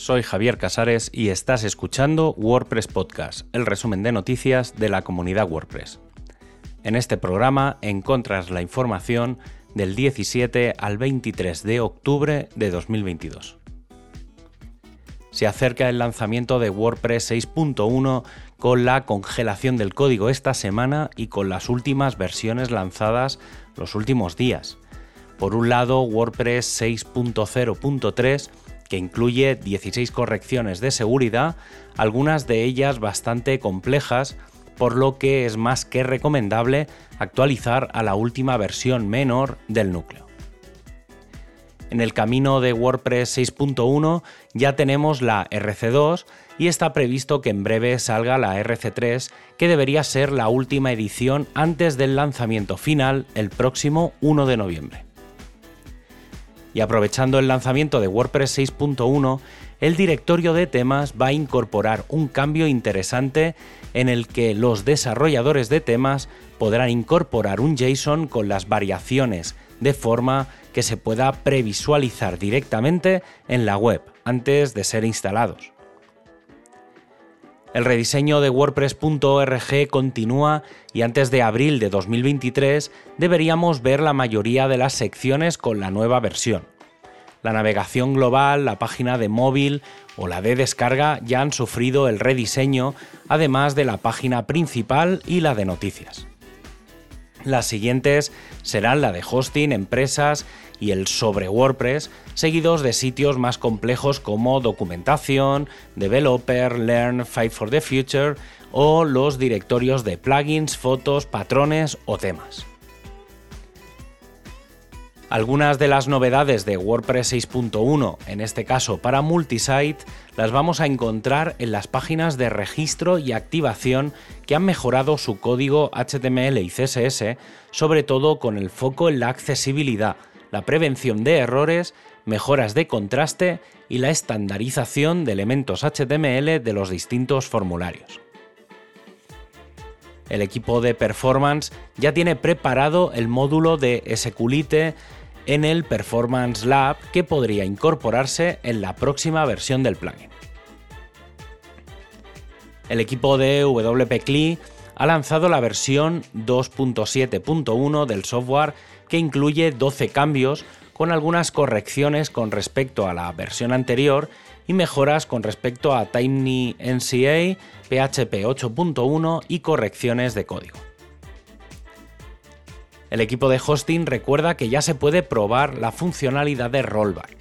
soy Javier Casares y estás escuchando WordPress Podcast, el resumen de noticias de la comunidad WordPress. En este programa encuentras la información del 17 al 23 de octubre de 2022. Se acerca el lanzamiento de WordPress 6.1 con la congelación del código esta semana y con las últimas versiones lanzadas los últimos días. Por un lado, WordPress 6.0.3 que incluye 16 correcciones de seguridad, algunas de ellas bastante complejas, por lo que es más que recomendable actualizar a la última versión menor del núcleo. En el camino de WordPress 6.1 ya tenemos la RC2 y está previsto que en breve salga la RC3, que debería ser la última edición antes del lanzamiento final el próximo 1 de noviembre. Y aprovechando el lanzamiento de WordPress 6.1, el directorio de temas va a incorporar un cambio interesante en el que los desarrolladores de temas podrán incorporar un JSON con las variaciones de forma que se pueda previsualizar directamente en la web antes de ser instalados. El rediseño de WordPress.org continúa y antes de abril de 2023 deberíamos ver la mayoría de las secciones con la nueva versión. La navegación global, la página de móvil o la de descarga ya han sufrido el rediseño, además de la página principal y la de noticias. Las siguientes serán la de hosting, empresas y el sobre WordPress, seguidos de sitios más complejos como documentación, developer, learn, fight for the future o los directorios de plugins, fotos, patrones o temas. Algunas de las novedades de WordPress 6.1, en este caso para multisite, las vamos a encontrar en las páginas de registro y activación que han mejorado su código HTML y CSS, sobre todo con el foco en la accesibilidad, la prevención de errores, mejoras de contraste y la estandarización de elementos HTML de los distintos formularios. El equipo de performance ya tiene preparado el módulo de SQLite en el Performance Lab que podría incorporarse en la próxima versión del plugin. El equipo de WP CLI ha lanzado la versión 2.7.1 del software que incluye 12 cambios con algunas correcciones con respecto a la versión anterior y mejoras con respecto a TinyNCA, PHP 8.1 y correcciones de código. El equipo de hosting recuerda que ya se puede probar la funcionalidad de rollback.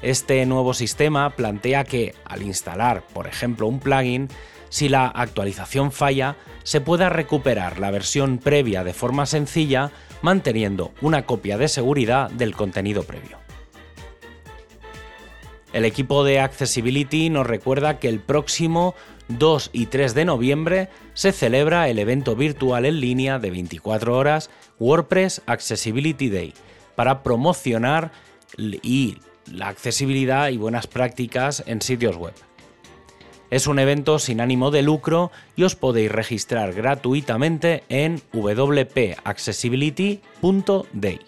Este nuevo sistema plantea que, al instalar, por ejemplo, un plugin, si la actualización falla, se pueda recuperar la versión previa de forma sencilla, manteniendo una copia de seguridad del contenido previo. El equipo de Accessibility nos recuerda que el próximo 2 y 3 de noviembre se celebra el evento virtual en línea de 24 horas WordPress Accessibility Day para promocionar y la accesibilidad y buenas prácticas en sitios web. Es un evento sin ánimo de lucro y os podéis registrar gratuitamente en wpaccessibility.day.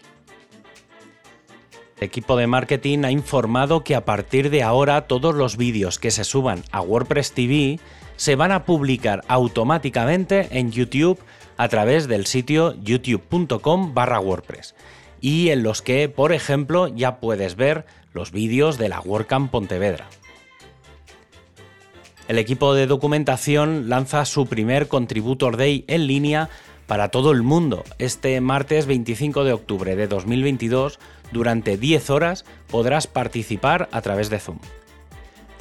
El equipo de marketing ha informado que a partir de ahora todos los vídeos que se suban a WordPress TV se van a publicar automáticamente en YouTube a través del sitio youtube.com barra WordPress y en los que, por ejemplo, ya puedes ver los vídeos de la WordCamp Pontevedra. El equipo de documentación lanza su primer Contributor Day en línea para todo el mundo este martes 25 de octubre de 2022. Durante 10 horas podrás participar a través de Zoom.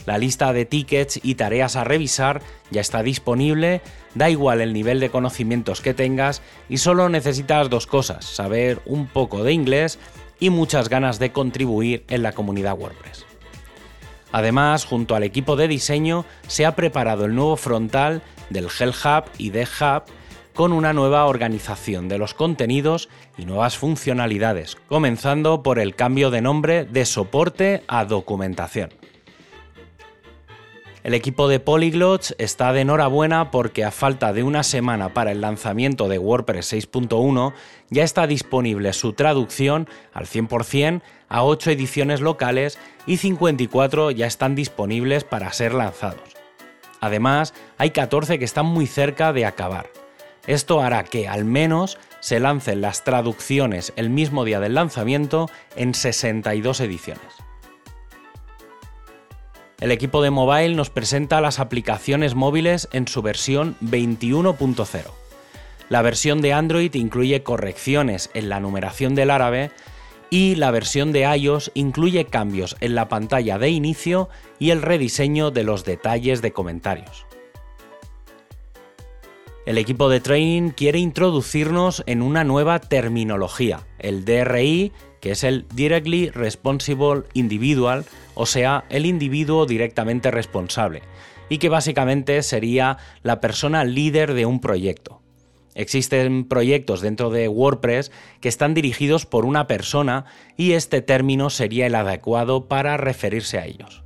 La lista de tickets y tareas a revisar ya está disponible, da igual el nivel de conocimientos que tengas y solo necesitas dos cosas, saber un poco de inglés y muchas ganas de contribuir en la comunidad WordPress. Además, junto al equipo de diseño, se ha preparado el nuevo frontal del Hell Hub y de Hub con una nueva organización de los contenidos y nuevas funcionalidades, comenzando por el cambio de nombre de soporte a documentación. El equipo de Polyglots está de enhorabuena porque a falta de una semana para el lanzamiento de WordPress 6.1 ya está disponible su traducción al 100% a 8 ediciones locales y 54 ya están disponibles para ser lanzados. Además, hay 14 que están muy cerca de acabar. Esto hará que al menos se lancen las traducciones el mismo día del lanzamiento en 62 ediciones. El equipo de mobile nos presenta las aplicaciones móviles en su versión 21.0. La versión de Android incluye correcciones en la numeración del árabe y la versión de iOS incluye cambios en la pantalla de inicio y el rediseño de los detalles de comentarios. El equipo de training quiere introducirnos en una nueva terminología, el DRI, que es el Directly Responsible Individual, o sea, el individuo directamente responsable, y que básicamente sería la persona líder de un proyecto. Existen proyectos dentro de WordPress que están dirigidos por una persona y este término sería el adecuado para referirse a ellos.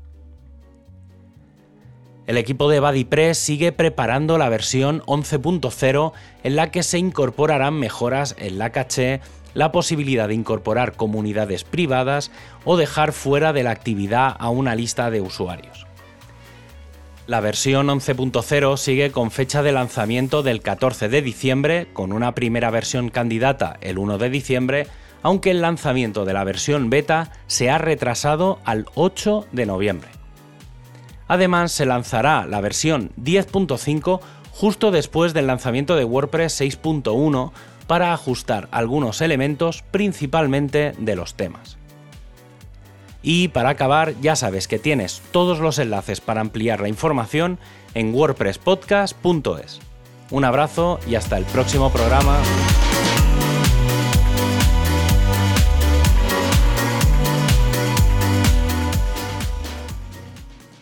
El equipo de BuddyPress sigue preparando la versión 11.0 en la que se incorporarán mejoras en la caché la posibilidad de incorporar comunidades privadas o dejar fuera de la actividad a una lista de usuarios. La versión 11.0 sigue con fecha de lanzamiento del 14 de diciembre, con una primera versión candidata el 1 de diciembre, aunque el lanzamiento de la versión beta se ha retrasado al 8 de noviembre. Además, se lanzará la versión 10.5 justo después del lanzamiento de WordPress 6.1 para ajustar algunos elementos principalmente de los temas. Y para acabar, ya sabes que tienes todos los enlaces para ampliar la información en wordpresspodcast.es. Un abrazo y hasta el próximo programa.